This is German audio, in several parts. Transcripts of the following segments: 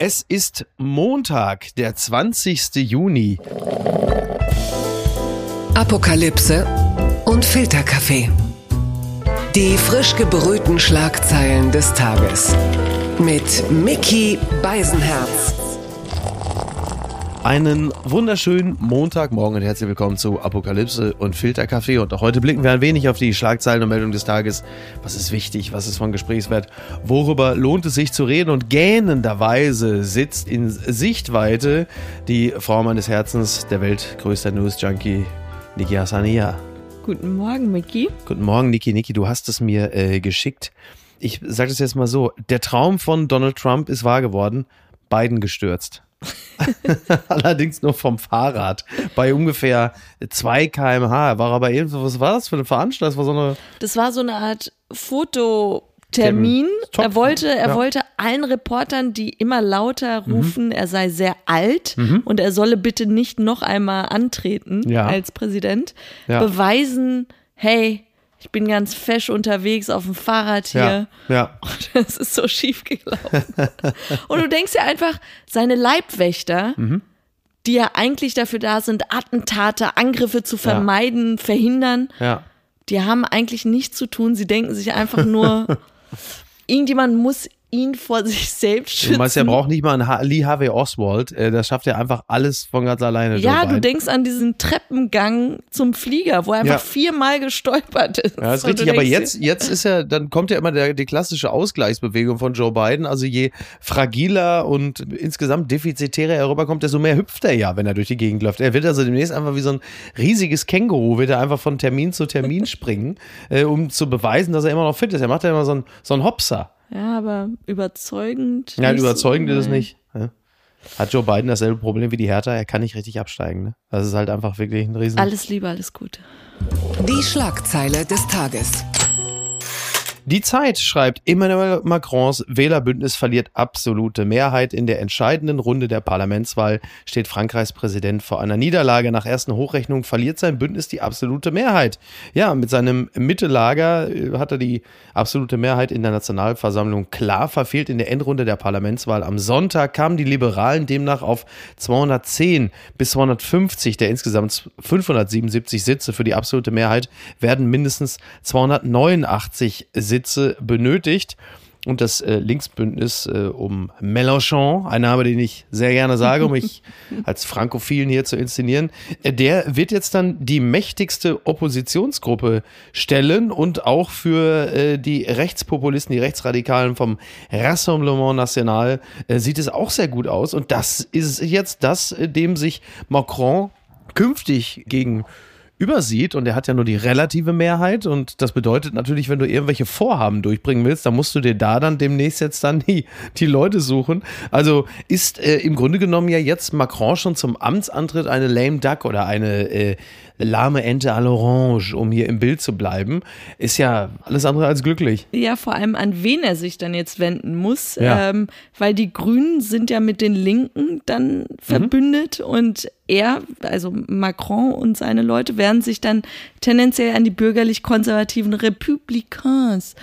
Es ist Montag, der 20. Juni. Apokalypse und Filterkaffee. Die frisch gebrühten Schlagzeilen des Tages. Mit Mickey Beisenherz. Einen wunderschönen Montagmorgen und herzlich willkommen zu Apokalypse und Filterkaffee. Und auch heute blicken wir ein wenig auf die Schlagzeilen und Meldungen des Tages. Was ist wichtig? Was ist von Gesprächswert? Worüber lohnt es sich zu reden? Und gähnenderweise sitzt in Sichtweite die Frau meines Herzens, der weltgrößter News-Junkie, Niki Hassania. Guten Morgen, Micky. Guten Morgen, Niki. Niki, du hast es mir äh, geschickt. Ich sage das jetzt mal so. Der Traum von Donald Trump ist wahr geworden. Biden gestürzt. Allerdings nur vom Fahrrad. Bei ungefähr 2 km/h. War aber eben, was war das für eine Veranstaltung? Das war so eine. Das war so eine Art Fototermin. Top. Er wollte, er Ja. wollte allen Reportern, die immer lauter Mhm. rufen, er sei sehr alt und er solle bitte nicht noch einmal antreten Ja. als Präsident, Ja. beweisen, hey, ich bin ganz fesch unterwegs auf dem Fahrrad hier. Ja, ja. Und das ist so schief gelaufen. Und du denkst dir einfach, seine Leibwächter, Mhm. die ja eigentlich dafür da sind, Attentate, Angriffe zu vermeiden, verhindern, ja. die haben eigentlich nichts zu tun. Sie denken sich einfach nur, irgendjemand muss ihn vor sich selbst schützen. Du meinst, er braucht nicht mal einen Lee Harvey Oswald. Äh, das schafft er einfach alles von ganz alleine. Ja, du denkst an diesen Treppengang zum Flieger, wo er einfach Ja. viermal gestolpert ist. Ja, ist richtig, aber denkst jetzt, jetzt ist ja, dann kommt ja immer der, die klassische Ausgleichsbewegung von Joe Biden. Also je fragiler und insgesamt defizitärer er rüberkommt, desto mehr hüpft er ja, wenn er durch die Gegend läuft. Er wird also demnächst einfach wie so ein riesiges Känguru, wird er einfach von Termin zu Termin springen, äh, um zu beweisen, dass er immer noch fit ist. Er macht ja immer so einen, so einen Hopser. Ja, aber überzeugend. Ja, so- überzeugend ist es nicht. Ja. Hat Joe Biden dasselbe Problem wie die Hertha? Er kann nicht richtig absteigen. Ne? Das ist halt einfach wirklich ein Riesen. Alles Liebe, alles Gute. Die Schlagzeile des Tages. Die Zeit schreibt, Emmanuel Macrons Wählerbündnis verliert absolute Mehrheit. In der entscheidenden Runde der Parlamentswahl steht Frankreichs Präsident vor einer Niederlage. Nach ersten Hochrechnungen verliert sein Bündnis die absolute Mehrheit. Ja, mit seinem Mittelager äh, hat er die absolute Mehrheit in der Nationalversammlung klar verfehlt. In der Endrunde der Parlamentswahl am Sonntag kamen die Liberalen demnach auf 210 bis 250 der insgesamt 577 Sitze für die absolute Mehrheit werden mindestens 289 Sitze benötigt. Und das äh, Linksbündnis äh, um Mélenchon, ein Name, den ich sehr gerne sage, um mich als Frankophilen hier zu inszenieren, äh, der wird jetzt dann die mächtigste Oppositionsgruppe stellen und auch für äh, die Rechtspopulisten, die Rechtsradikalen vom Rassemblement National äh, sieht es auch sehr gut aus. Und das ist jetzt das, äh, dem sich Macron künftig gegen übersieht und er hat ja nur die relative Mehrheit und das bedeutet natürlich, wenn du irgendwelche Vorhaben durchbringen willst, dann musst du dir da dann demnächst jetzt dann die, die Leute suchen. Also ist äh, im Grunde genommen ja jetzt Macron schon zum Amtsantritt eine lame duck oder eine äh, lahme Ente à l'orange, um hier im Bild zu bleiben, ist ja alles andere als glücklich. Ja, vor allem an wen er sich dann jetzt wenden muss, Ja. ähm, weil die Grünen sind ja mit den Linken dann verbündet und er, also Macron und seine Leute werden sich dann tendenziell an die bürgerlich-konservativen Republikains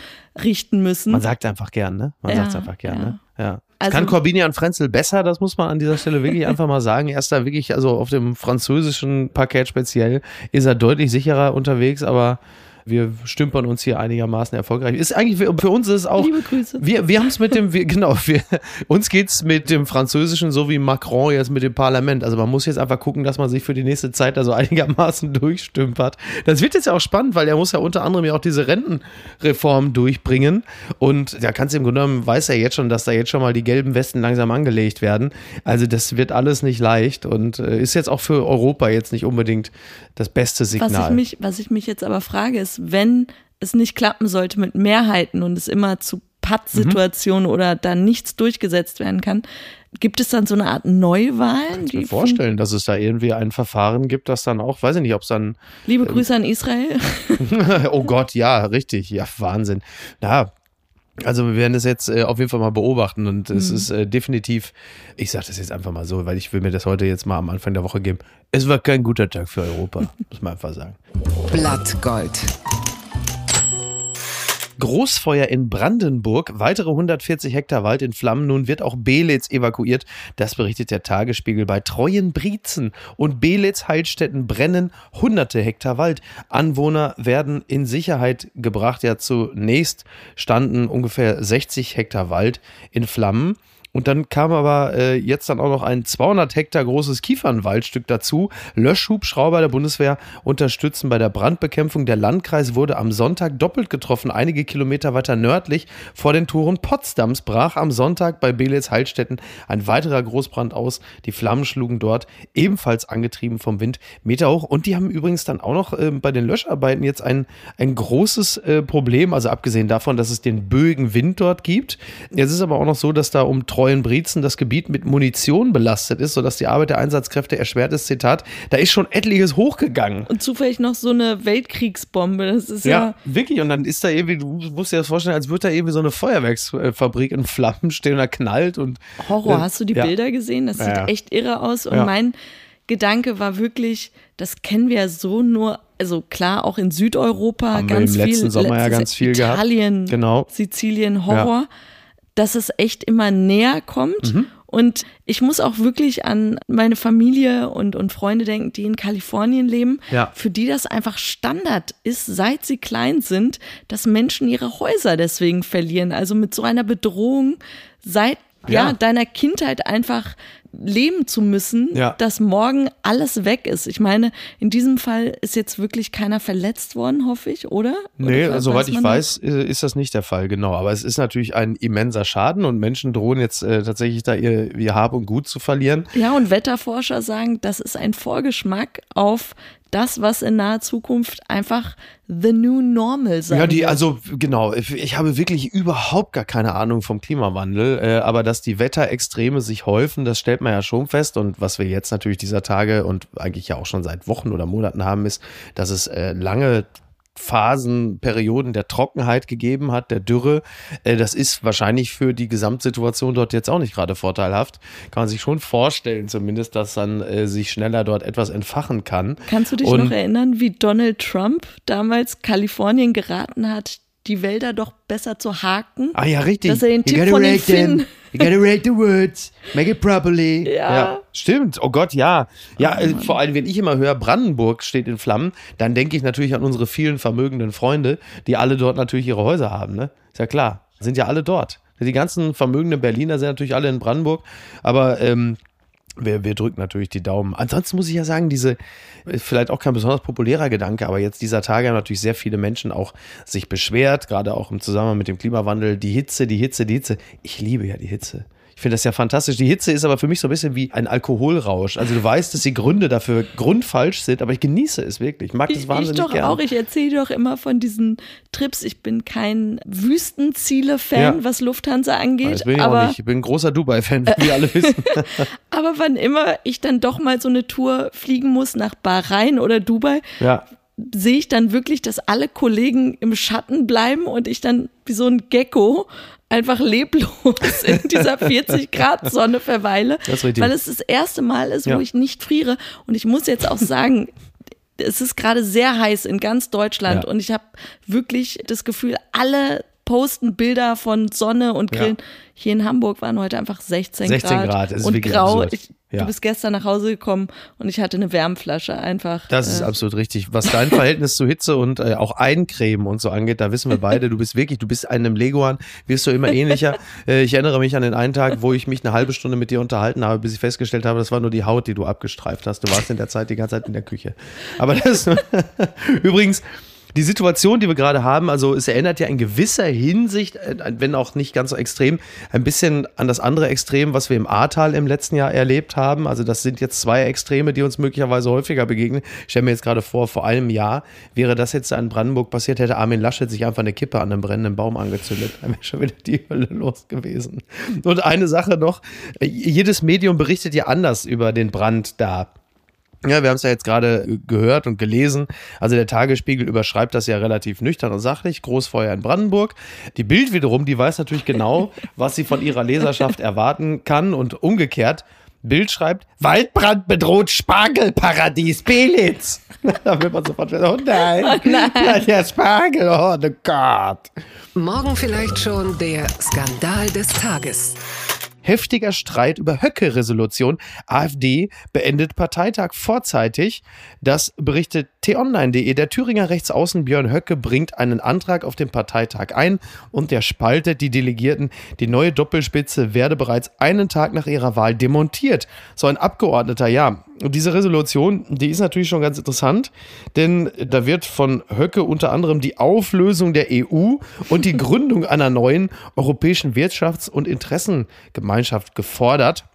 richten müssen. Man sagt einfach gern, ne? Man Ja, sagt einfach gern, ja. ne? Ja. Also- Kann Corbinian Frenzel besser, das muss man an dieser Stelle wirklich einfach mal sagen. Er ist da wirklich, also auf dem französischen Parkett speziell, ist er deutlich sicherer unterwegs, aber wir stümpern uns hier einigermaßen erfolgreich. Ist eigentlich für, für uns ist es auch. Liebe Grüße. Wir, wir haben es mit dem, wir, genau, wir, uns geht's mit dem Französischen so wie Macron jetzt mit dem Parlament. Also man muss jetzt einfach gucken, dass man sich für die nächste Zeit da so einigermaßen durchstümpert. Das wird jetzt ja auch spannend, weil er muss ja unter anderem ja auch diese Rentenreform durchbringen. Und da kannst du im Grunde genommen, weiß er jetzt schon, dass da jetzt schon mal die gelben Westen langsam angelegt werden. Also das wird alles nicht leicht und äh, ist jetzt auch für Europa jetzt nicht unbedingt das beste Signal. Was ich, mich, was ich mich jetzt aber frage, ist, wenn es nicht klappen sollte mit Mehrheiten und es immer zu Pattsituationen oder da nichts durchgesetzt werden kann, gibt es dann so eine Art Neuwahlen? ich mir die vorstellen, dass es da irgendwie ein Verfahren gibt, das dann auch, weiß ich nicht, ob es dann Liebe Grüße an Israel. oh Gott, ja, richtig. Ja, Wahnsinn. Ja. Also wir werden das jetzt äh, auf jeden Fall mal beobachten und es ist äh, definitiv, ich sage das jetzt einfach mal so, weil ich will mir das heute jetzt mal am Anfang der Woche geben. Es war kein guter Tag für Europa, muss man einfach sagen. Blattgold. Großfeuer in Brandenburg, weitere 140 Hektar Wald in Flammen. Nun wird auch Belitz evakuiert. Das berichtet der Tagesspiegel. Bei treuen Briezen und Belitz Heilstätten brennen hunderte Hektar Wald. Anwohner werden in Sicherheit gebracht. Ja, zunächst standen ungefähr 60 Hektar Wald in Flammen. Und dann kam aber äh, jetzt dann auch noch ein 200 Hektar großes Kiefernwaldstück dazu. Löschhubschrauber der Bundeswehr unterstützen bei der Brandbekämpfung. Der Landkreis wurde am Sonntag doppelt getroffen. Einige Kilometer weiter nördlich vor den Toren Potsdams brach am Sonntag bei Belitz Heilstätten ein weiterer Großbrand aus. Die Flammen schlugen dort ebenfalls angetrieben vom Wind Meter hoch. Und die haben übrigens dann auch noch äh, bei den Löscharbeiten jetzt ein, ein großes äh, Problem. Also abgesehen davon, dass es den böigen Wind dort gibt. Jetzt ist aber auch noch so, dass da um Treue Treuenbrietzen das Gebiet mit Munition belastet ist, sodass die Arbeit der Einsatzkräfte erschwert ist. Zitat, da ist schon etliches hochgegangen. Und zufällig noch so eine Weltkriegsbombe. Das ist ja, ja wirklich. Und dann ist da irgendwie, du musst dir das vorstellen, als würde da irgendwie so eine Feuerwerksfabrik in Flammen stehen und da knallt und. Horror, äh, hast du die ja. Bilder gesehen? Das sieht ja, echt irre aus. Und mein Gedanke war wirklich, das kennen wir ja so nur also klar, auch in Südeuropa Haben ganz wir im viel. Letzten Sommer ja ganz viel Italien, gehabt. Genau. Sizilien, Horror. Ja dass es echt immer näher kommt. Mhm. Und ich muss auch wirklich an meine Familie und, und Freunde denken, die in Kalifornien leben, ja. für die das einfach Standard ist, seit sie klein sind, dass Menschen ihre Häuser deswegen verlieren. Also mit so einer Bedrohung seit ja, ja deiner Kindheit einfach leben zu müssen, ja. dass morgen alles weg ist. Ich meine, in diesem Fall ist jetzt wirklich keiner verletzt worden, hoffe ich, oder? Nee, oder soweit ich weiß, das? Ist das nicht der Fall, genau. Aber es ist natürlich ein immenser Schaden und Menschen drohen jetzt äh, tatsächlich da ihr, ihr Hab und Gut zu verlieren. Ja, und Wetterforscher sagen, das ist ein Vorgeschmack auf das, was in naher Zukunft einfach the new normal sein Ja, die, also genau, ich habe wirklich überhaupt gar keine Ahnung vom Klimawandel, äh, aber dass die Wetterextreme sich häufen, das stellt man ja schon fest. Und was wir jetzt natürlich dieser Tage und eigentlich ja auch schon seit Wochen oder Monaten haben, ist, dass es äh, lange Phasen, Perioden der Trockenheit gegeben hat, der Dürre. Äh, das ist wahrscheinlich für die Gesamtsituation dort jetzt auch nicht gerade vorteilhaft. Kann man sich schon vorstellen, zumindest, dass dann äh, sich schneller dort etwas entfachen kann. Kannst du dich Und, noch erinnern, wie Donald Trump damals Kalifornien geraten hat, die Wälder doch besser zu haken? Ah ja, richtig. Dass er den Tipp von den Finnen You gotta rate the woods, make it properly. Ja. ja. Stimmt, oh Gott, ja. Ja, oh, vor allem, wenn ich immer höre, Brandenburg steht in Flammen, dann denke ich natürlich an unsere vielen vermögenden Freunde, die alle dort natürlich ihre Häuser haben, ne? Ist ja klar. Sind ja alle dort. Die ganzen vermögenden Berliner sind natürlich alle in Brandenburg, aber ähm, wir, wir drücken natürlich die Daumen. Ansonsten muss ich ja sagen, diese, vielleicht auch kein besonders populärer Gedanke, aber jetzt dieser Tage haben natürlich sehr viele Menschen auch sich beschwert, gerade auch im Zusammenhang mit dem Klimawandel. Die Hitze, die Hitze, die Hitze. Ich liebe ja die Hitze. Ich finde das ja fantastisch. Die Hitze ist aber für mich so ein bisschen wie ein Alkoholrausch. Also du weißt, dass die Gründe dafür grundfalsch sind, aber ich genieße es wirklich. Ich mag das wahnsinnig Ich doch gern. auch. Ich erzähle doch immer von diesen Trips. Ich bin kein Wüstenziele-Fan, ja. was Lufthansa angeht. Das bin ich aber, auch nicht. Ich bin ein großer Dubai-Fan, wie wir alle wissen. aber wann immer ich dann doch mal so eine Tour fliegen muss nach Bahrain oder Dubai, ja sehe ich dann wirklich, dass alle Kollegen im Schatten bleiben und ich dann wie so ein Gecko einfach leblos in dieser 40 Grad Sonne verweile, weil es das erste Mal ist, ja. wo ich nicht friere. Und ich muss jetzt auch sagen, es ist gerade sehr heiß in ganz Deutschland ja. und ich habe wirklich das Gefühl, alle posten Bilder von Sonne und Grillen. Ja. Hier in Hamburg waren heute einfach 16, 16 Grad, Grad ist und grau. Ich, ja. Du bist gestern nach Hause gekommen und ich hatte eine Wärmflasche einfach. Das ist äh, absolut richtig. Was dein Verhältnis zu Hitze und äh, auch Eincremen und so angeht, da wissen wir beide, du bist wirklich, du bist einem Leguan, wirst du immer ähnlicher. Äh, ich erinnere mich an den einen Tag, wo ich mich eine halbe Stunde mit dir unterhalten habe, bis ich festgestellt habe, das war nur die Haut, die du abgestreift hast. Du warst in der Zeit die ganze Zeit in der Küche. Aber das übrigens die Situation, die wir gerade haben, also es erinnert ja in gewisser Hinsicht, äh, wenn auch nicht ganz so extrem, ein bisschen an das andere Extrem, was wir im Ahrtal im letzten Jahr erlebt haben. Also das sind jetzt zwei Extreme, die uns möglicherweise häufiger begegnen. Ich stelle mir jetzt gerade vor, vor einem Jahr wäre das jetzt in Brandenburg passiert, hätte Armin Laschet sich einfach eine Kippe an einem brennenden Baum angezündet. Dann wäre schon wieder die Hölle los gewesen. Und eine Sache noch, jedes Medium berichtet ja anders über den Brand da. Ja, wir haben es ja jetzt gerade gehört und gelesen. Also der Tagesspiegel überschreibt das ja relativ nüchtern und sachlich. Großfeuer in Brandenburg. Die Bild wiederum, die weiß natürlich genau, was sie von ihrer Leserschaft erwarten kann und umgekehrt. Bild schreibt, Waldbrand bedroht Spargelparadies Belitz. da wird man sofort wieder, oh nein, oh nein. der Spargel, oh Gott. Morgen vielleicht schon der Skandal des Tages. Heftiger Streit über Höcke-Resolution. AfD beendet Parteitag vorzeitig. Das berichtet t-online.de. Der Thüringer Rechtsaußen Björn Höcke bringt einen Antrag auf den Parteitag ein und der spaltet die Delegierten. Die neue Doppelspitze werde bereits einen Tag nach ihrer Wahl demontiert. So ein Abgeordneter, ja, und diese Resolution, die ist natürlich schon ganz interessant, denn da wird von Höcke unter anderem die Auflösung der EU und die Gründung einer neuen europäischen Wirtschafts- und Interessengemeinschaft gefordert.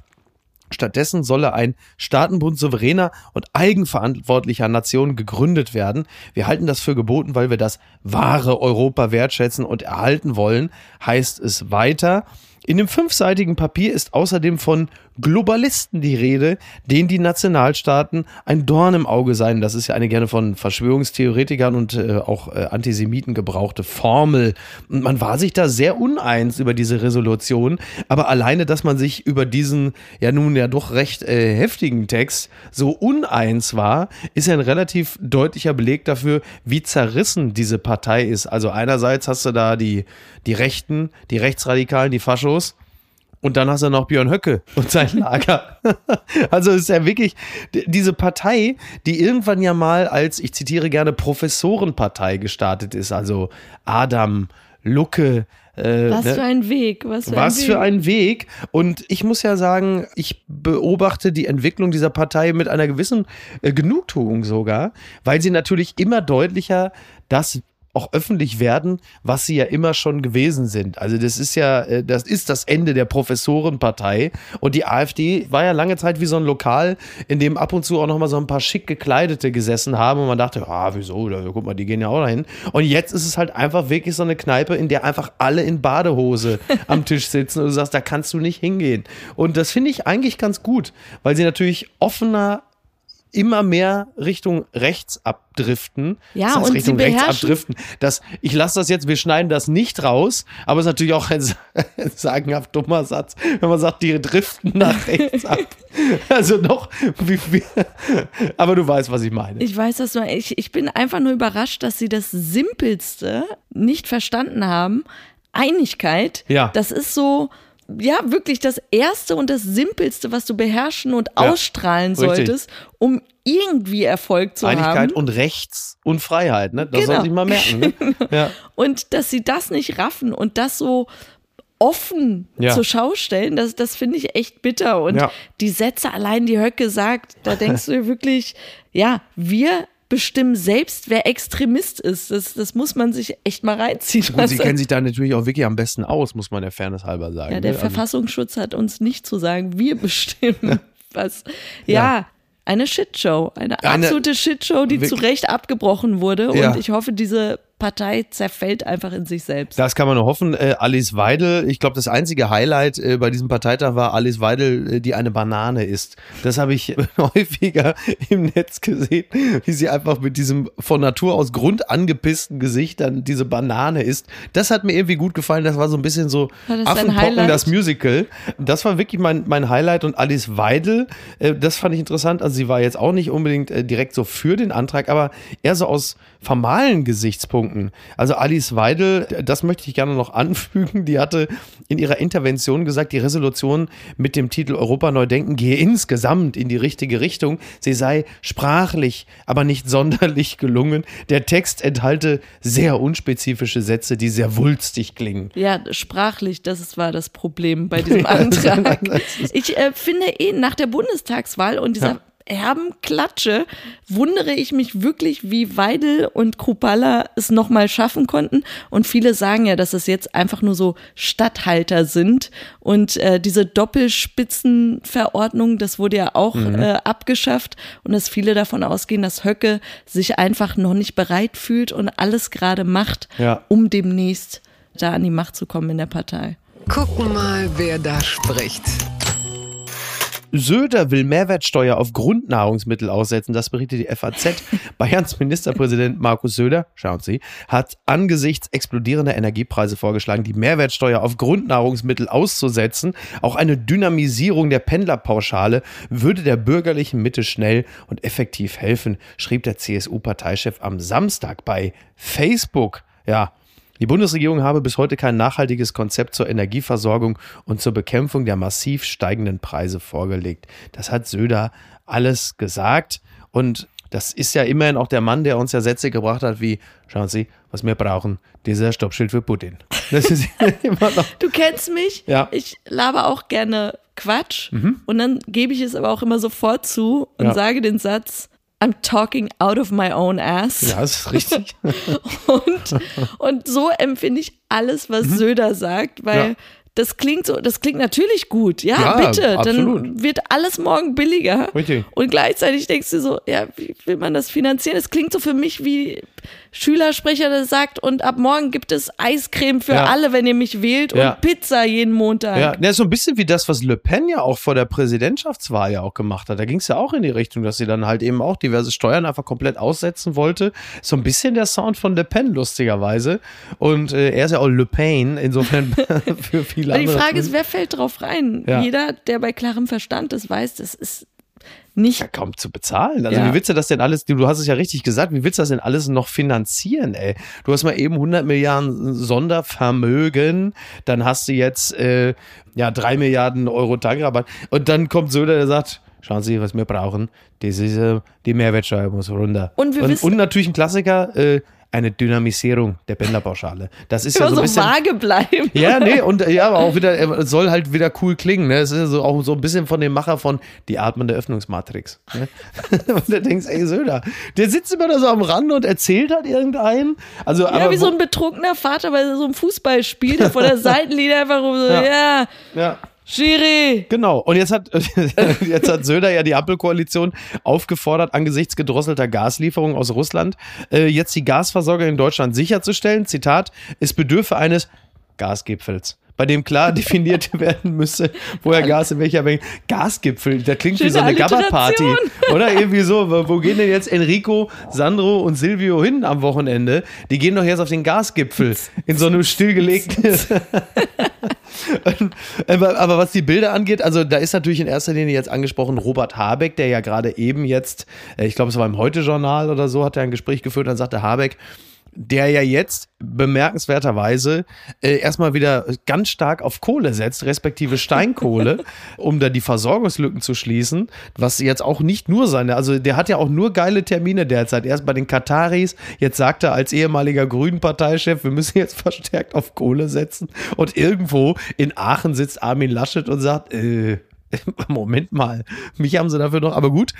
Stattdessen solle ein Staatenbund souveräner und eigenverantwortlicher Nationen gegründet werden. Wir halten das für geboten, weil wir das wahre Europa wertschätzen und erhalten wollen, heißt es weiter. In dem fünfseitigen Papier ist außerdem von Globalisten die Rede, denen die Nationalstaaten ein Dorn im Auge seien. Das ist ja eine gerne von Verschwörungstheoretikern und äh, auch äh, Antisemiten gebrauchte Formel. Und man war sich da sehr uneins über diese Resolution, aber alleine, dass man sich über diesen ja nun ja doch recht äh, heftigen Text so uneins war, ist ja ein relativ deutlicher Beleg dafür, wie zerrissen diese Partei ist. Also einerseits hast du da die, die Rechten, die Rechtsradikalen, die Faschos und dann hast du noch Björn Höcke und sein Lager. also es ist ja wirklich diese Partei, die irgendwann ja mal als, ich zitiere gerne, Professorenpartei gestartet ist. Also Adam, Lucke, äh, was ne? für ein Weg. Was, für, was ein Weg. für ein Weg. Und ich muss ja sagen, ich beobachte die Entwicklung dieser Partei mit einer gewissen äh, Genugtuung sogar, weil sie natürlich immer deutlicher das auch öffentlich werden, was sie ja immer schon gewesen sind. Also das ist ja, äh, das ist das Ende der Professorenpartei und die AfD war ja lange Zeit wie so ein Lokal, in dem ab und zu auch noch mal so ein paar schick gekleidete gesessen haben und man dachte, ah, wieso, guck mal, die gehen ja auch dahin. Und jetzt ist es halt einfach wirklich so eine Kneipe, in der einfach alle in Badehose am Tisch sitzen und du sagst, da kannst du nicht hingehen. Und das finde ich eigentlich ganz gut, weil sie natürlich offener immer mehr Richtung rechts abdriften. Ja, und Richtung sie rechts abdriften. Das, ich lasse das jetzt, wir schneiden das nicht raus, aber es ist natürlich auch ein, ein sagenhaft dummer Satz, wenn man sagt, die driften nach rechts ab. Also noch, wie, wie, aber du weißt, was ich meine. Ich weiß das nur. Ich, ich bin einfach nur überrascht, dass sie das Simpelste nicht verstanden haben. Einigkeit. Ja. Das ist so, ja, wirklich das Erste und das Simpelste, was du beherrschen und ja, ausstrahlen solltest, richtig. um irgendwie Erfolg zu Einigkeit haben. Einigkeit und Rechts und Freiheit, ne? Das genau. sollte ich mal merken. Ne? Ja. Und dass sie das nicht raffen und das so offen ja. zur Schau stellen, das, das finde ich echt bitter. Und ja. die Sätze allein, die Höcke sagt, da denkst du wirklich, ja, wir bestimmen selbst, wer Extremist ist. Das, das muss man sich echt mal reinziehen. Gut, Sie kennen sich da natürlich auch wirklich am besten aus, muss man der Fairness halber sagen. Ja, der ne? also Verfassungsschutz hat uns nicht zu sagen, wir bestimmen was. ja. ja eine Shitshow, eine, eine absolute Shitshow, die zu Recht abgebrochen wurde. Ja. Und ich hoffe, diese Partei zerfällt einfach in sich selbst. Das kann man nur hoffen. Äh, Alice Weidel, ich glaube, das einzige Highlight äh, bei diesem Parteitag war Alice Weidel, äh, die eine Banane isst. Das habe ich häufiger im Netz gesehen, wie sie einfach mit diesem von Natur aus Grund angepissten Gesicht dann diese Banane isst. Das hat mir irgendwie gut gefallen. Das war so ein bisschen so Affenpocken, das Musical. Das war wirklich mein, mein Highlight. Und Alice Weidel, äh, das fand ich interessant. Also sie war jetzt auch nicht unbedingt äh, direkt so für den Antrag, aber eher so aus formalen Gesichtspunkten Punkten. Also Alice Weidel, das möchte ich gerne noch anfügen, die hatte in ihrer Intervention gesagt, die Resolution mit dem Titel Europa neu denken gehe insgesamt in die richtige Richtung. Sie sei sprachlich, aber nicht sonderlich gelungen. Der Text enthalte sehr unspezifische Sätze, die sehr wulstig klingen. Ja, sprachlich, das war das Problem bei diesem Antrag. ich äh, finde eh nach der Bundestagswahl und dieser ja herben Klatsche wundere ich mich wirklich, wie Weidel und Krupalla es nochmal schaffen konnten. Und viele sagen ja, dass es jetzt einfach nur so Stadthalter sind. Und äh, diese Doppelspitzenverordnung, das wurde ja auch mhm. äh, abgeschafft. Und dass viele davon ausgehen, dass Höcke sich einfach noch nicht bereit fühlt und alles gerade macht, ja. um demnächst da an die Macht zu kommen in der Partei. Gucken mal, wer da spricht. Söder will Mehrwertsteuer auf Grundnahrungsmittel aussetzen, das berichtet die FAZ. Bayerns Ministerpräsident Markus Söder, schauen Sie, hat angesichts explodierender Energiepreise vorgeschlagen, die Mehrwertsteuer auf Grundnahrungsmittel auszusetzen. Auch eine Dynamisierung der Pendlerpauschale würde der bürgerlichen Mitte schnell und effektiv helfen, schrieb der CSU-Parteichef am Samstag bei Facebook. Ja, die Bundesregierung habe bis heute kein nachhaltiges Konzept zur Energieversorgung und zur Bekämpfung der massiv steigenden Preise vorgelegt. Das hat Söder alles gesagt und das ist ja immerhin auch der Mann, der uns ja Sätze gebracht hat wie, schauen Sie, was wir brauchen, dieser Stoppschild für Putin. Das ist immer noch. Du kennst mich, ja. ich laber auch gerne Quatsch mhm. und dann gebe ich es aber auch immer sofort zu und ja. sage den Satz, I'm talking out of my own ass. Ja, das ist richtig. und, und so empfinde ich alles, was mhm. Söder sagt, weil ja das klingt so, das klingt natürlich gut. Ja, ja bitte. Absolut. Dann wird alles morgen billiger. Richtig. Und gleichzeitig denkst du so, ja, wie will man das finanzieren? Es klingt so für mich wie Schülersprecher, der sagt, und ab morgen gibt es Eiscreme für ja. alle, wenn ihr mich wählt ja. und Pizza jeden Montag. Ja, ja, so ein bisschen wie das, was Le Pen ja auch vor der Präsidentschaftswahl ja auch gemacht hat. Da ging es ja auch in die Richtung, dass sie dann halt eben auch diverse Steuern einfach komplett aussetzen wollte. So ein bisschen der Sound von Le Pen, lustigerweise. Und äh, er ist ja auch Le Pen, insofern für viele Aber die Frage ist, wer fällt drauf rein? Jeder, der bei klarem Verstand ist, weiß, das ist nicht. Ja, kaum zu bezahlen. Also, ja. wie willst du das denn alles, du hast es ja richtig gesagt, wie willst du das denn alles noch finanzieren, ey? Du hast mal eben 100 Milliarden Sondervermögen, dann hast du jetzt, äh, ja, 3 Milliarden Euro Tankrabatt und dann kommt Söder, der sagt, schauen Sie, was wir brauchen, das ist, äh, die Mehrwertsteuer muss runter. Und, wir und, wissen, und natürlich ein Klassiker, äh, eine Dynamisierung der Pendlerpauschale. Das ist ja so ein bisschen. vage bleiben. Ja, nee, und ja, aber auch wieder, soll halt wieder cool klingen. Ne? Es ist ja so, auch so ein bisschen von dem Macher von Die atmende Öffnungsmatrix. Ne? und du denkst, ey, Söder, der sitzt immer da so am Rand und erzählt halt irgendeinen. Also, ja, aber, wie so ein betrunkener Vater bei so einem Fußballspiel, der vor der Seitenlinie einfach so, ja. ja. ja. Schiri! Genau. Und jetzt hat, jetzt hat Söder ja die Ampelkoalition aufgefordert, angesichts gedrosselter Gaslieferungen aus Russland, äh, jetzt die Gasversorgung in Deutschland sicherzustellen. Zitat, es bedürfe eines Gasgipfels bei dem klar definiert werden müsse, woher Gas in welcher Menge. Gasgipfel, da klingt Schöne wie so eine Gabba-Party. Oder irgendwie so, wo gehen denn jetzt Enrico, Sandro und Silvio hin am Wochenende? Die gehen doch jetzt auf den Gasgipfel in so einem stillgelegten. aber, was die Bilder angeht, also da ist natürlich in erster Linie jetzt angesprochen Robert Habeck, der ja gerade eben jetzt, äh, ich glaube, es war im Heute-Journal oder so, hat er ein Gespräch geführt, dann sagte Habeck, der ja jetzt bemerkenswerterweise äh, erstmal wieder ganz stark auf Kohle setzt, respektive Steinkohle, um da die Versorgungslücken zu schließen, was jetzt auch nicht nur seine, also der hat ja auch nur geile Termine derzeit. Erst bei den Kataris, jetzt sagt er als ehemaliger Grünen-Parteichef, wir müssen jetzt verstärkt auf Kohle setzen und irgendwo in Aachen sitzt Armin Laschet und sagt, äh, Moment mal, mich haben sie dafür noch, aber gut.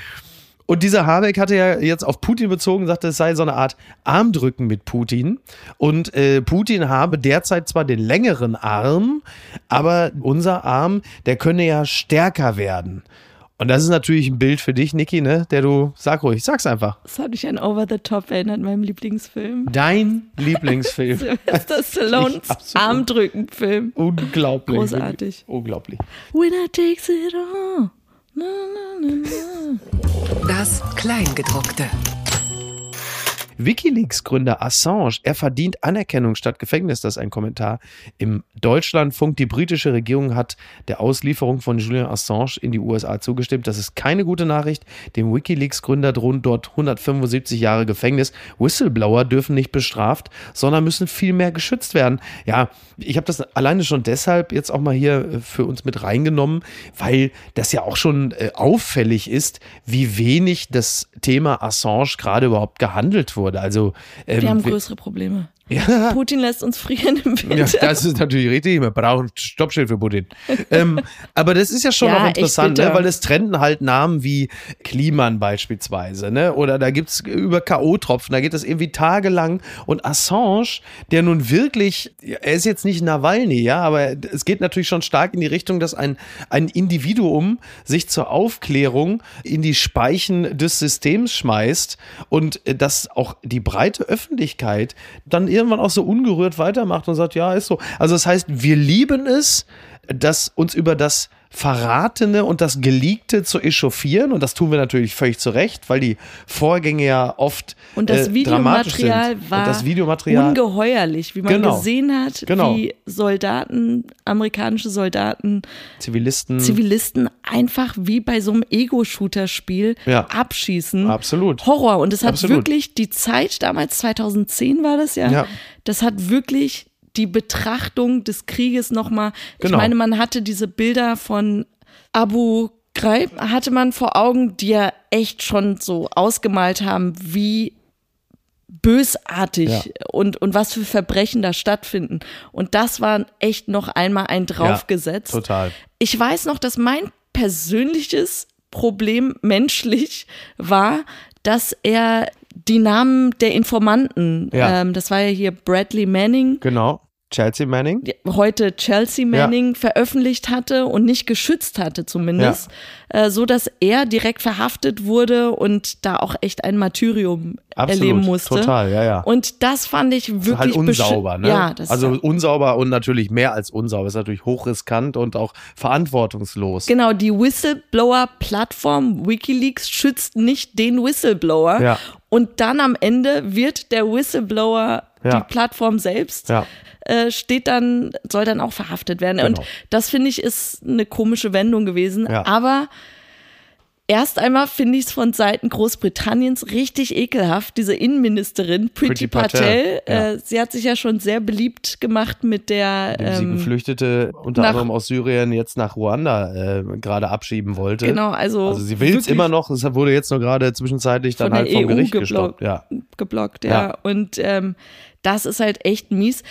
Und dieser Habeck hatte ja jetzt auf Putin bezogen, sagte, es sei so eine Art Armdrücken mit Putin. Und äh, Putin habe derzeit zwar den längeren Arm, aber unser Arm, der könne ja stärker werden. Und das ist natürlich ein Bild für dich, Niki, ne? Der du, sag ruhig, sag's einfach. Das hat mich an Over the Top erinnert, meinem Lieblingsfilm. Dein Lieblingsfilm. Sylvester Stallones Armdrücken-Film. Unglaublich. Großartig. Unglaublich. Winner takes it all. Das Kleingedruckte. Wikileaks-Gründer Assange, er verdient Anerkennung statt Gefängnis, das ist ein Kommentar im Deutschlandfunk. Die britische Regierung hat der Auslieferung von Julian Assange in die USA zugestimmt. Das ist keine gute Nachricht. Dem Wikileaks-Gründer drohen dort 175 Jahre Gefängnis. Whistleblower dürfen nicht bestraft, sondern müssen viel mehr geschützt werden. Ja, ich habe das alleine schon deshalb jetzt auch mal hier äh, für uns mit reingenommen, weil das ja auch schon äh, auffällig ist, wie wenig das Thema Assange gerade überhaupt gehandelt wurde wurde. Also, ähm, wir haben größere Probleme. Ja. Putin lässt uns frieren im Winter. Ja, das ist natürlich richtig. Wir brauchen Stoppschild für Putin. ähm, aber das ist ja schon ja, noch interessant, ne? weil es trenden halt Namen wie Kliman beispielsweise. Ne? Oder da gibt es über K.O.-Tropfen, da geht es irgendwie tagelang. Und Assange, der nun wirklich, er ist jetzt nicht Nawalny, ja, aber es geht natürlich schon stark in die Richtung, dass ein, ein Individuum sich zur Aufklärung in die Speichen des Systems schmeißt und dass auch die breite Öffentlichkeit dann irgendwie irgendwann auch so ungerührt weitermacht und sagt, ja, ist so. Also das heißt, wir lieben es, dass uns über das Verratene und das Geleakte zu echauffieren. Und das tun wir natürlich völlig zu Recht, weil die Vorgänge ja oft Und das äh, dramatisch Videomaterial sind. war und das Videomaterial, ungeheuerlich, wie man Genau. gesehen hat, Genau. wie Soldaten, amerikanische Soldaten, Zivilisten. Zivilisten einfach wie bei so einem Ego-Shooter-Spiel Ja. abschießen. Absolut. Horror. Und es hat Absolut. wirklich die Zeit, damals 2010 war das ja, Ja. das hat wirklich die Betrachtung des Krieges nochmal, Genau. ich meine, man hatte diese Bilder von Abu Ghraib, hatte man vor Augen, die ja echt schon so ausgemalt haben, wie bösartig Ja. und, und was für Verbrechen da stattfinden. Und das war echt noch einmal ein draufgesetzt. Total. Ich weiß noch, dass mein persönliches Problem menschlich war, dass er die Namen der Informanten, Ja. ähm, das war ja hier Bradley Manning, Genau. Chelsea Manning. heute Chelsea Manning veröffentlicht hatte und nicht geschützt hatte zumindest, äh, so dass er direkt verhaftet wurde und da auch echt ein Martyrium Absolut. erleben musste. Total, ja, ja. Und das fand ich wirklich halt unsauber, ne? Ja, das also ist unsauber und natürlich mehr als unsauber. Ist natürlich hochriskant und auch verantwortungslos. Genau, die Whistleblower-Plattform Wikileaks schützt nicht den Whistleblower. Ja. Und dann am Ende wird der Whistleblower, Ja. die Plattform selbst, Ja. äh, steht dann, soll dann auch verhaftet werden. Und Genau. das finde ich ist eine komische Wendung gewesen. Ja. Aber erst einmal finde ich es von Seiten Großbritanniens richtig ekelhaft, diese Innenministerin Priti, Priti Patel. Patel, ja. Äh, sie hat sich ja schon sehr beliebt gemacht mit der Dem sie ähm, Geflüchtete unter anderem aus Syrien jetzt nach Ruanda äh, gerade abschieben wollte. Genau, also Also sie will es immer noch, es wurde jetzt nur gerade zwischenzeitlich dann halt vom EU Gericht geblockt. gestoppt. Ja. geblockt, ja. Ja. Und ähm, das ist halt echt mies.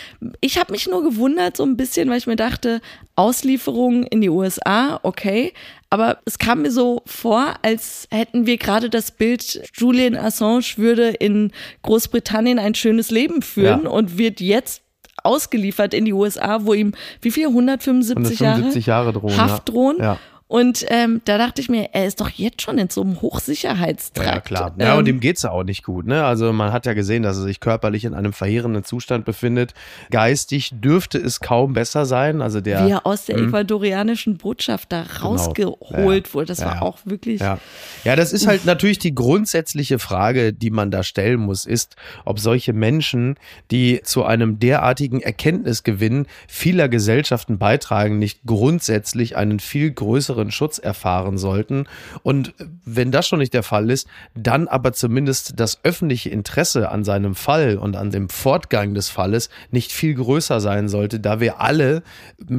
Ich habe mich nur gewundert so ein bisschen, weil ich mir dachte, Auslieferung in die USA, okay. Aber es kam mir so vor, als hätten wir gerade das Bild, Julian Assange würde in Großbritannien ein schönes Leben führen Ja. und wird jetzt ausgeliefert in die USA, wo ihm wie viel 175, 175 Jahre drohen, Haft ja. drohen. Ja. Und ähm, da dachte ich mir, er ist doch jetzt schon in so einem Hochsicherheitstrakt. Ja, klar. Ja, Ähm, und ihm geht's ja auch nicht gut. Ne? Also man hat ja gesehen, dass er sich körperlich in einem verheerenden Zustand befindet. Geistig dürfte es kaum besser sein. Also der, wie er aus der ecuadorianischen Botschaft da rausgeholt Genau. Ja, wurde. Das ja, war auch wirklich. Ja. ja, das ist halt natürlich die grundsätzliche Frage, die man da stellen muss, ist, ob solche Menschen, die zu einem derartigen Erkenntnisgewinn vieler Gesellschaften beitragen, nicht grundsätzlich einen viel größeren Schutz erfahren sollten. Und wenn das schon nicht der Fall ist, dann aber zumindest das öffentliche Interesse an seinem Fall und an dem Fortgang des Falles nicht viel größer sein sollte, da wir alle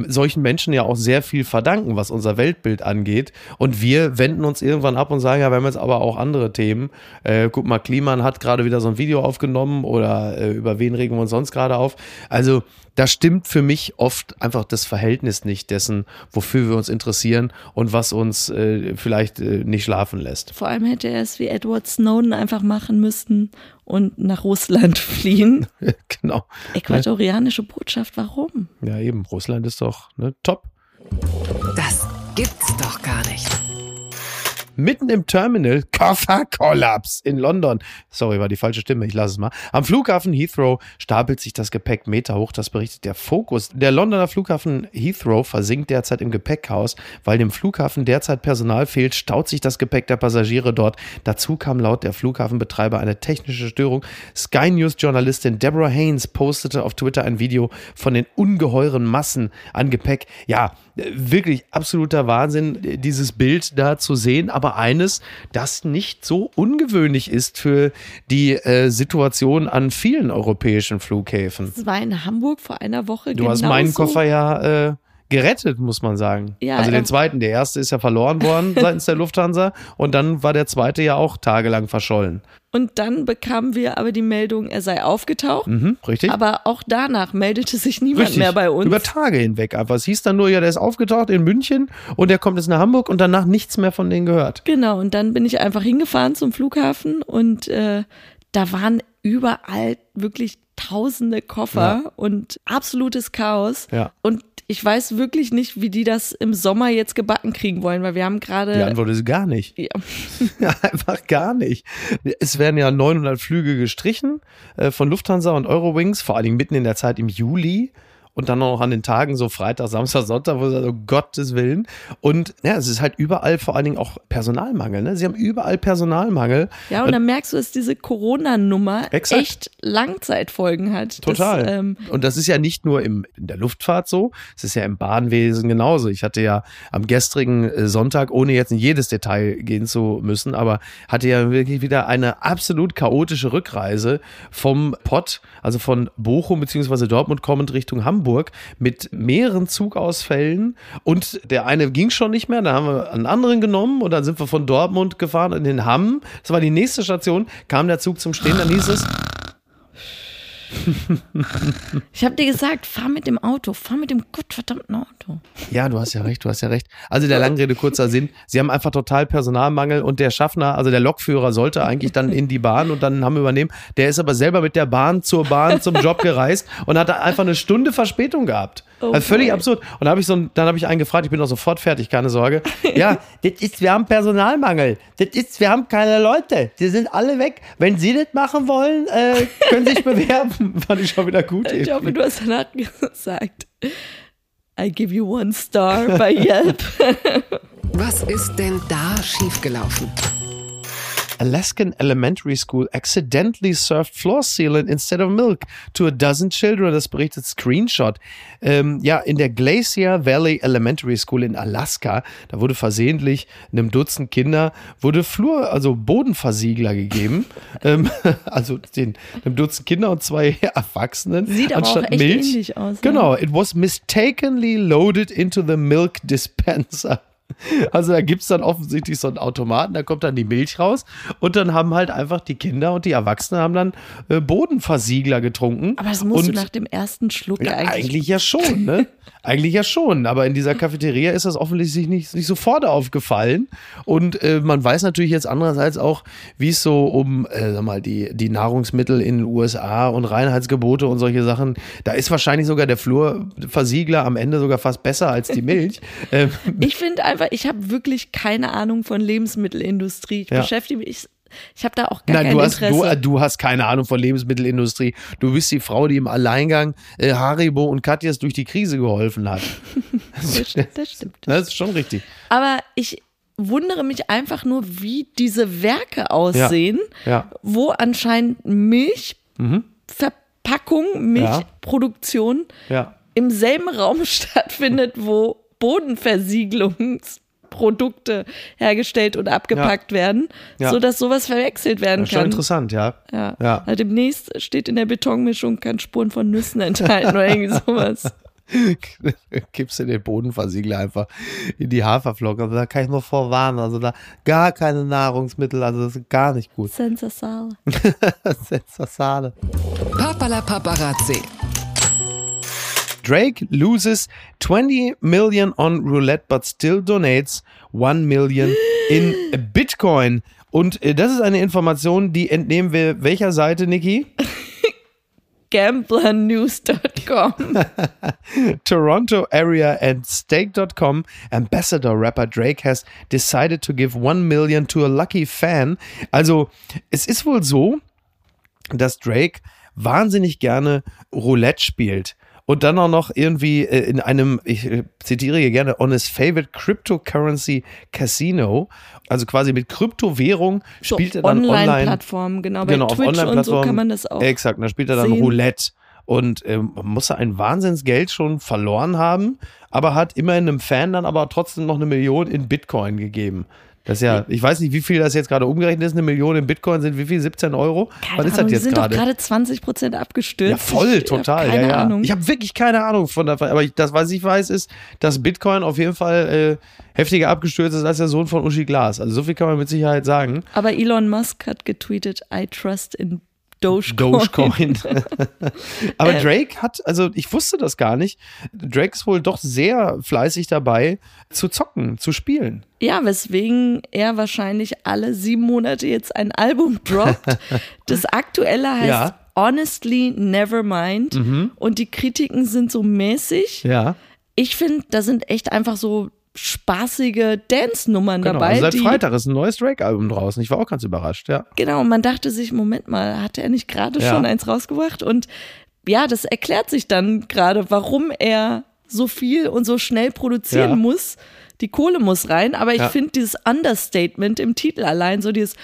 solchen Menschen ja auch sehr viel verdanken, was unser Weltbild angeht. Und wir wenden uns irgendwann ab und sagen, ja, wir haben jetzt aber auch andere Themen. Äh, guck mal, Kliman hat gerade wieder so ein Video aufgenommen oder äh, über wen regen wir uns sonst gerade auf. Also da stimmt für mich oft einfach das Verhältnis nicht dessen, wofür wir uns interessieren und was uns äh, vielleicht äh, nicht schlafen lässt. Vor allem hätte er es wie Edward Snowden einfach machen müssen und nach Russland fliehen. genau. Äquatorianische Botschaft, warum? Ja, eben. Russland ist doch ne, top. Das gibt's doch gar nicht. Mitten im Terminal, Kofferkollaps in London. Sorry, war die falsche Stimme, ich lasse es mal. Am Flughafen Heathrow stapelt sich das Gepäck Meter hoch, das berichtet der Fokus. Der Londoner Flughafen Heathrow versinkt derzeit im Gepäckhaus. Weil dem Flughafen derzeit Personal fehlt, staut sich das Gepäck der Passagiere dort. Dazu kam laut der Flughafenbetreiber eine technische Störung. Sky News Journalistin Deborah Haynes postete auf Twitter ein Video von den ungeheuren Massen an Gepäck. Ja, wirklich absoluter Wahnsinn, dieses Bild da zu sehen, aber eines, das nicht so ungewöhnlich ist für die äh, Situation an vielen europäischen Flughäfen. Das war in Hamburg vor einer Woche. Du hast meinen Koffer ja äh, gerettet, muss man sagen. Ja, also den ähm, zweiten, der erste ist ja verloren worden seitens der Lufthansa und dann war der zweite ja auch tagelang verschollen. Und dann bekamen wir aber die Meldung, er sei aufgetaucht. Mhm, richtig? Aber auch danach meldete sich niemand Richtig. mehr bei uns. Über Tage hinweg einfach. Es hieß dann nur, ja, der ist aufgetaucht in München und der kommt jetzt nach Hamburg und danach nichts mehr von denen gehört. Genau, und dann bin ich einfach hingefahren zum Flughafen und äh, da waren überall wirklich tausende Koffer Ja. und absolutes Chaos. Ja. Und ich weiß wirklich nicht, wie die das im Sommer jetzt gebacken kriegen wollen, weil wir haben Die gerade. Antwort ist gar nicht. Ja. Ja, einfach gar nicht. Es werden ja 900 Flüge gestrichen äh, von Lufthansa und Eurowings, vor allen Dingen mitten in der Zeit im Juli. Und dann noch an den Tagen so Freitag, Samstag, Sonntag, wo sie sagen, um Gottes Willen. Und ja, es ist halt überall vor allen Dingen auch Personalmangel. Ne? Sie haben überall Personalmangel. Ja, und dann merkst du, dass diese Corona-Nummer echt Langzeitfolgen hat. Total. Das, ähm, und das ist ja nicht nur im, in der Luftfahrt so, es ist ja im Bahnwesen genauso. Ich hatte ja am gestrigen äh, Sonntag, ohne jetzt in jedes Detail gehen zu müssen, aber hatte ja wirklich wieder eine absolut chaotische Rückreise vom Pott, also von Bochum bzw. Dortmund kommend Richtung Hamburg mit mehreren Zugausfällen und der eine ging schon nicht mehr, da haben wir einen anderen genommen und dann sind wir von Dortmund gefahren in den Hamm. Das war die nächste Station, kam der Zug zum Stehen, dann hieß es, ich habe dir gesagt, fahr mit dem Auto, fahr mit dem gottverdammten Auto. Ja, du hast ja recht, du hast ja recht. Also der Langrede kurzer Sinn, sie haben einfach total Personalmangel und der Schaffner, also der Lokführer sollte eigentlich dann in die Bahn und dann haben wir übernehmen. Der ist aber selber mit der Bahn zur Bahn zum Job gereist und hat da einfach eine Stunde Verspätung gehabt. Oh also völlig absurd. Und da habe ich so, ein- dann habe ich einen gefragt, ich bin auch sofort fertig, keine Sorge. Ja, das ist, wir haben Personalmangel. Das ist, wir haben keine Leute. Die sind alle weg. Wenn Sie das machen wollen, äh, können Sie sich bewerben. Fand ich schon wieder gut. Ich hoffe, du hast danach gesagt, I give you one star bei Yelp. Was ist denn da schiefgelaufen? Alaskan Elementary School accidentally served floor sealant instead of milk to a dozen children. Das berichtet Screenshot. Ähm, ja, in der Glacier Valley Elementary School in Alaska, da wurde versehentlich einem Dutzend Kinder, wurde Flur, also Bodenversiegler gegeben. ähm, also den, einem Dutzend Kinder und zwei Erwachsenen. Sieht aber auch anstatt echt Milch. ähnlich aus, ne? Genau, it was mistakenly loaded into the milk dispenser. Also da gibt's dann offensichtlich so einen Automaten, da kommt dann die Milch raus und dann haben halt einfach die Kinder und die Erwachsenen haben dann äh, Bodenversiegler getrunken. Aber das musst und, du nach dem ersten Schluck ja, eigentlich. eigentlich, ja schon, ne? eigentlich ja schon. Aber in dieser Cafeteria ist das offensichtlich nicht, nicht sofort aufgefallen. Und äh, man weiß natürlich jetzt andererseits auch, wie es so um äh, sag mal, die, die Nahrungsmittel in den USA und Reinheitsgebote und solche Sachen, da ist wahrscheinlich sogar der Flurversiegler am Ende sogar fast besser als die Milch. ähm, Ich finde einfach, ich habe wirklich keine Ahnung von Lebensmittelindustrie. Ich Ja. beschäftige mich, ich, habe da auch gar Nein, kein du hast, Interesse. du, du hast keine Ahnung von Lebensmittelindustrie. Du bist die Frau, die im Alleingang äh, Haribo und Katjas durch die Krise geholfen hat. das, stimmt, das stimmt. Das ist schon richtig. Aber ich wundere mich einfach nur, wie diese Werke aussehen, Ja. wo anscheinend Milchverpackung, Milchproduktion Ja. im selben Raum stattfindet, wo Bodenversiegelungsprodukte hergestellt und abgepackt werden, Ja. sodass sowas verwechselt werden Das ist schon kann. interessant, ja. Ja. Ja. Also demnächst steht in der Betonmischung, kann Spuren von Nüssen enthalten oder irgendwie sowas. Gibst du den Bodenversiegler einfach in die Haferflocken. Also da kann ich nur vorwarnen. Also da gar keine Nahrungsmittel, also das ist gar nicht gut. Sensational. Sensationale. Papala Paparazzi. Drake loses 20 million on roulette, but still donates 1 million in Bitcoin. Und äh, das ist eine Information, die entnehmen wir welcher Seite, Niki? Gamblernews.com. Toronto area and stake.com ambassador rapper Drake has decided to give 1 million to a lucky fan. Also, es ist wohl so, dass Drake wahnsinnig gerne Roulette spielt. Und dann auch noch irgendwie äh, in einem, ich äh, zitiere hier gerne, on his favorite cryptocurrency casino. Also quasi mit Kryptowährung So, spielt er dann online. Online-Plattformen, genau. Bei genau, auf Twitch und so Online-Plattformen. kann man das auch. Exakt, da spielt er dann sehen. Roulette. Und ähm, muss ein Wahnsinnsgeld schon verloren haben, aber hat immerhin einem Fan dann aber trotzdem noch eine Million in Bitcoin gegeben. Das ist ja, ich weiß nicht, wie viel das jetzt gerade umgerechnet ist. Eine Million in Bitcoin sind wie viel? 17 Euro? Keine Was ist Ahnung, das jetzt sind doch gerade? gerade 20 Prozent abgestürzt. Ja, voll, Ich total. Keine ja, ja. Ahnung. Ich habe wirklich keine Ahnung von der, aber ich, das, was ich weiß, ist, dass Bitcoin auf jeden Fall äh, heftiger abgestürzt ist als der Sohn von Uschi Glas. Also so viel kann man mit Sicherheit sagen. Aber Elon Musk hat getweetet, I trust in Dogecoin. Dogecoin. Aber Drake hat, also ich wusste das gar nicht. Drake ist wohl doch sehr fleißig dabei zu zocken, zu spielen. Ja, weswegen er wahrscheinlich alle sieben Monate jetzt ein Album droppt. Das aktuelle heißt Ja. Mhm. Honestly Nevermind. Und die Kritiken sind so mäßig. Ja. Ich finde, da sind echt einfach so spaßige Dance-Nummern Genau. dabei. Also seit die, Freitag ist ein neues Drake-Album draußen. Ich war auch ganz überrascht, ja. Genau, man dachte sich, Moment mal, hat er nicht gerade Ja. schon eins rausgebracht? Und ja, das erklärt sich dann gerade, warum er so viel und so schnell produzieren Ja. muss. Die Kohle muss rein, aber ich Ja. finde dieses Understatement im Titel allein, so dieses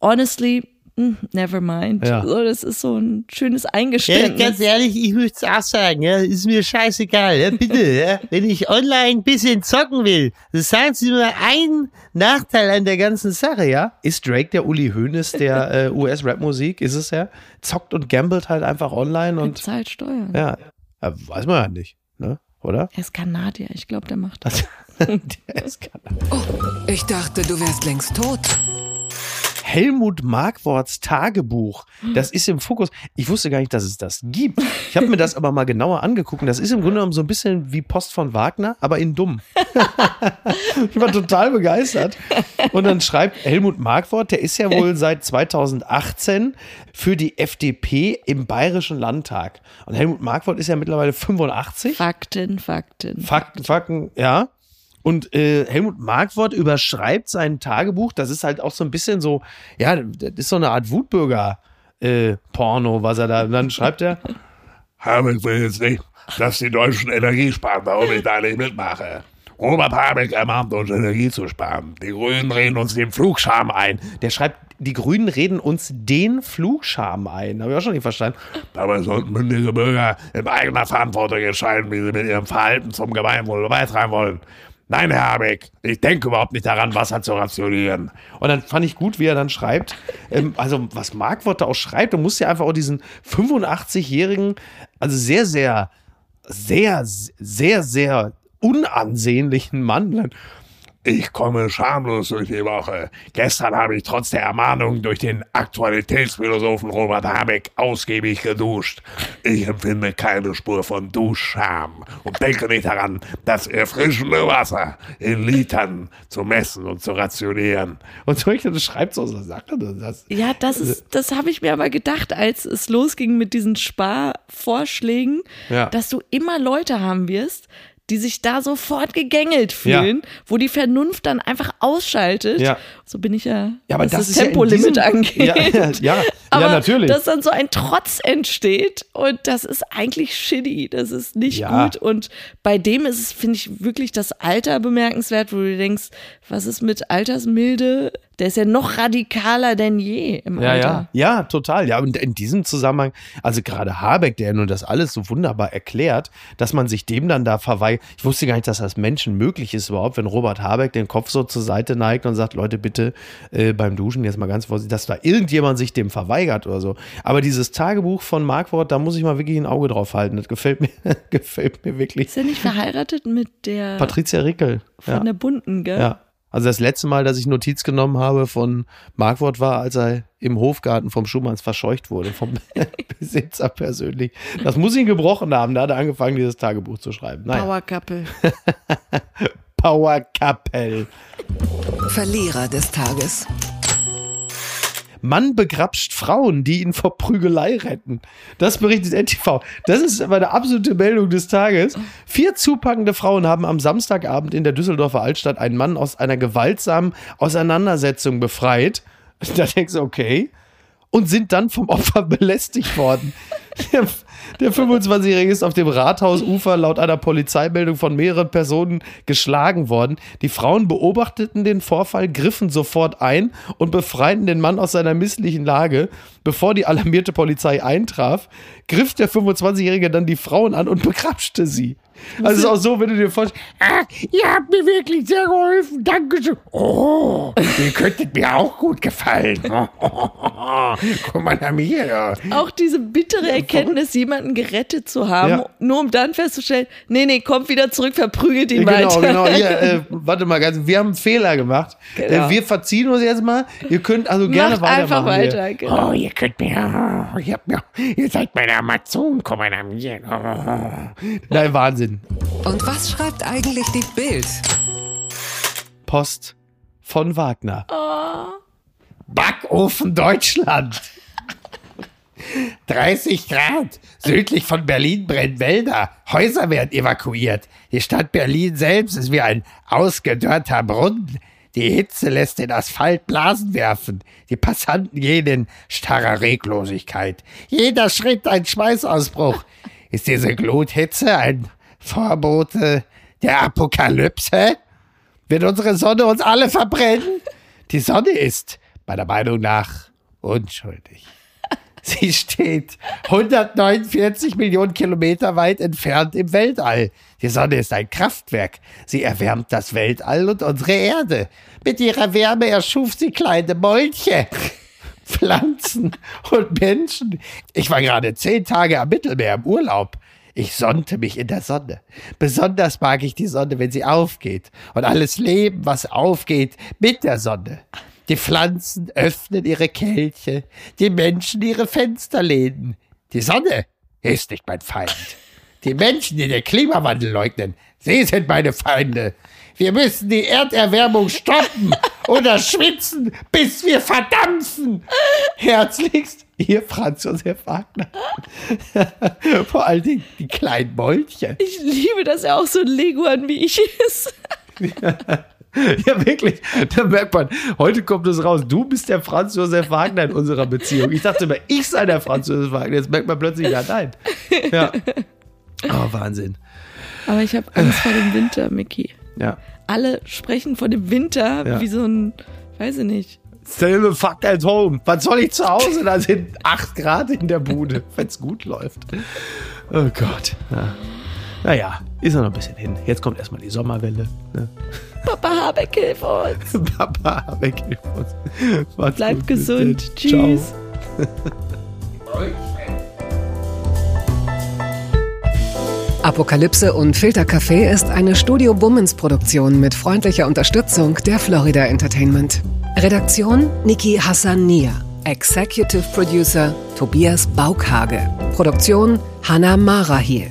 honestly, never mind. Ja. So, das ist so ein schönes Ja, Eingeständnis. ganz ehrlich, ich muss es auch sagen, ja, ist mir scheißegal. Ja, bitte, ja, wenn ich online ein bisschen zocken will, das sagen Sie nur einen Nachteil an der ganzen Sache, ja? Ist Drake der Uli Hoeneß der äh, US-Rap-Musik? Ist es ja? Zockt und gambelt halt einfach online und zahlt Steuern. ja, ja weiß man ja nicht, ne? Oder? Er ist Kanadier, ich glaube, der macht das. der ist keiner. Oh, ich dachte, du wärst längst tot. Helmut Markworts Tagebuch. Das ist im Fokus. Ich wusste gar nicht, dass es das gibt. Ich habe mir das aber mal genauer angeguckt. und Das ist im Grunde genommen so ein bisschen wie Post von Wagner, aber in dumm. ich war total begeistert. Und dann schreibt Helmut Markwort, der ist ja wohl seit 2018 für die FDP im Bayerischen Landtag. Und Helmut Markwort ist ja mittlerweile 85. Fakten, Fakten. Fakten, Fakten, ja. Und äh, Helmut Markwort überschreibt sein Tagebuch. Das ist halt auch so ein bisschen so, ja, das ist so eine Art Wutbürger-Porno, was er da. Und dann schreibt er, Habeck will jetzt nicht, dass die Deutschen Energie sparen, warum ich da nicht mitmache. Robert Habeck ermahnt uns, Energie zu sparen. Die Grünen reden uns den Flugscham ein. der schreibt, die Grünen reden uns den Flugscham ein. Habe ich auch schon nicht verstanden. Dabei sollten mündige Bürger in eigener Verantwortung entscheiden, wie sie mit ihrem Verhalten zum Gemeinwohl beitragen wollen. Nein, Herr Habeck, ich denke überhaupt nicht daran, Wasser zu rationieren. Und dann fand ich gut, wie er dann schreibt, ähm, also was Markwort da auch schreibt, du musst ja einfach auch diesen 85-jährigen, also sehr, sehr, sehr, sehr, sehr unansehnlichen Mann. Ich komme schamlos durch die Woche. Gestern habe ich trotz der Ermahnung durch den Aktualitätsphilosophen Robert Habeck ausgiebig geduscht. Ich empfinde keine Spur von Duschscham und denke nicht daran, das erfrischende Wasser in Litern zu messen und zu rationieren. Und so ich das schreibt so, so sagt er das. Ja, das ist, das habe ich mir aber gedacht, als es losging mit diesen Sparvorschlägen, Ja. dass du immer Leute haben wirst, die sich da sofort gegängelt fühlen, wo die Vernunft dann einfach ausschaltet. Ja. So bin ich ja, Ja, aber was das das, ja Tempolimit diesem- angeht. Ja, ja, ja, aber ja, natürlich. dass dann so ein Trotz entsteht und das ist eigentlich shitty, das ist nicht Ja. gut und bei dem ist es, finde ich, wirklich das Alter bemerkenswert, wo du denkst, was ist mit Altersmilde? Der ist ja noch radikaler denn je im Ja, Alter. ja, ja, total. Ja, und in diesem Zusammenhang, also gerade Habeck, der nun das alles so wunderbar erklärt, dass man sich dem dann da verweigert. Ich wusste gar nicht, dass das Menschen möglich ist überhaupt, wenn Robert Habeck den Kopf so zur Seite neigt und sagt, Leute, bitte äh, beim Duschen jetzt mal ganz vorsichtig, dass da irgendjemand sich dem verweigert oder so. Aber dieses Tagebuch von Markwort, da muss ich mal wirklich ein Auge drauf halten. Das gefällt mir, gefällt mir wirklich. Ist er nicht verheiratet mit der Patricia Rickel. von ja. der Bunten, gell? Ja. Also das letzte Mal, dass ich Notiz genommen habe von Markwort war, als er im Hofgarten vom Schumanns verscheucht wurde, vom Besitzer persönlich. Das muss ihn gebrochen haben. Da hat er angefangen, dieses Tagebuch zu schreiben. Naja. Power Couple. Power Couple. Verlierer des Tages. Mann begrapscht Frauen, die ihn vor Prügelei retten. Das berichtet NTV. Das ist meine absolute Meldung des Tages. Vier zupackende Frauen haben am Samstagabend in der Düsseldorfer Altstadt einen Mann aus einer gewaltsamen Auseinandersetzung befreit. Da denkst du, okay. Und sind dann vom Opfer belästigt worden. Der, der 25-Jährige ist auf dem Rathausufer laut einer Polizeimeldung von mehreren Personen geschlagen worden. Die Frauen beobachteten den Vorfall, griffen sofort ein und befreiten den Mann aus seiner misslichen Lage. Bevor die alarmierte Polizei eintraf, griff der 25-Jährige dann die Frauen an und begrapschte sie. Also es ist auch so, wenn du dir vorstellst, Ah, ihr habt mir wirklich sehr geholfen. Dankeschön. Oh, ihr könntet mir auch gut gefallen. Guck mal nach mir. Auch diese bittere Erkenntnis, jemanden gerettet zu haben, Ja. nur um dann festzustellen, nee, nee, kommt wieder zurück, verprügelt ihn Genau, weiter. genau. Hier, äh, warte mal ganz, wir haben einen Fehler gemacht. Genau. Äh, wir verziehen uns jetzt mal. Ihr könnt also gerne Macht einfach weitermachen. hier. weiter. Genau. Oh, ihr könnt mir, oh, ihr, habt mir, ihr seid meine Amazon, komm mal nach mir. Oh. Nein, Wahnsinn. Und was schreibt eigentlich die Bild? Post von Wagner. Oh. Backofen Deutschland. 30 Grad. Südlich von Berlin brennen Wälder. Häuser werden evakuiert. Die Stadt Berlin selbst ist wie ein ausgedörrter Brunnen. Die Hitze lässt den Asphalt Blasen werfen. Die Passanten gehen in starrer Reglosigkeit. Jeder Schritt ein Schweißausbruch. Ist diese Gluthitze ein Vorbote der Apokalypse? Wird unsere Sonne uns alle verbrennen? Die Sonne ist, meiner Meinung nach, unschuldig. Sie steht 149 Millionen Kilometer weit entfernt im Weltall. Die Sonne ist ein Kraftwerk. Sie erwärmt das Weltall und unsere Erde. Mit ihrer Wärme erschuf sie kleine Molche. Pflanzen und Menschen. Ich war gerade zehn Tage am Mittelmeer im Urlaub. Ich sonnte mich in der Sonne. Besonders mag ich die Sonne, wenn sie aufgeht. Und alles Leben, was aufgeht, mit der Sonne. Die Pflanzen öffnen ihre Kelche, die Menschen ihre Fensterläden. Die Sonne ist nicht mein Feind. Die Menschen, die den Klimawandel leugnen, sie sind meine Feinde. Wir müssen die Erderwärmung stoppen oder schwitzen, bis wir verdampfen. Herzlichst, ihr Franz Josef Wagner. Vor allen Dingen die kleinen Mäulchen. Ich liebe, dass er auch so ein Leguan wie ich ist. Ja, wirklich. Da merkt man, heute kommt es raus. Du bist der Franz Josef Wagner in unserer Beziehung. Ich dachte immer, ich sei der Franz Josef Wagner. Jetzt merkt man plötzlich, ja, nein. Ja. Oh, Wahnsinn. Aber ich habe Angst vor dem Winter, Mickey. Ja. Alle sprechen von dem Winter Ja. wie so ein, weiß ich nicht. The fuck at home. Was soll ich zu Hause? Da sind 8 Grad in der Bude, wenn's gut läuft. Oh Gott. Ja. Naja, ist noch ein bisschen hin. Jetzt kommt erstmal die Sommerwelle. Ne? Papa Habeck, hilf uns. Papa, weg hilf uns. Macht's Bleib gut, gesund. Tschüss. Apokalypse und Filtercafé ist eine Studio Bummens Produktion mit freundlicher Unterstützung der Florida Entertainment. Redaktion Niki Hassania. Executive Producer Tobias Baukhage. Produktion Hanna Marahiel.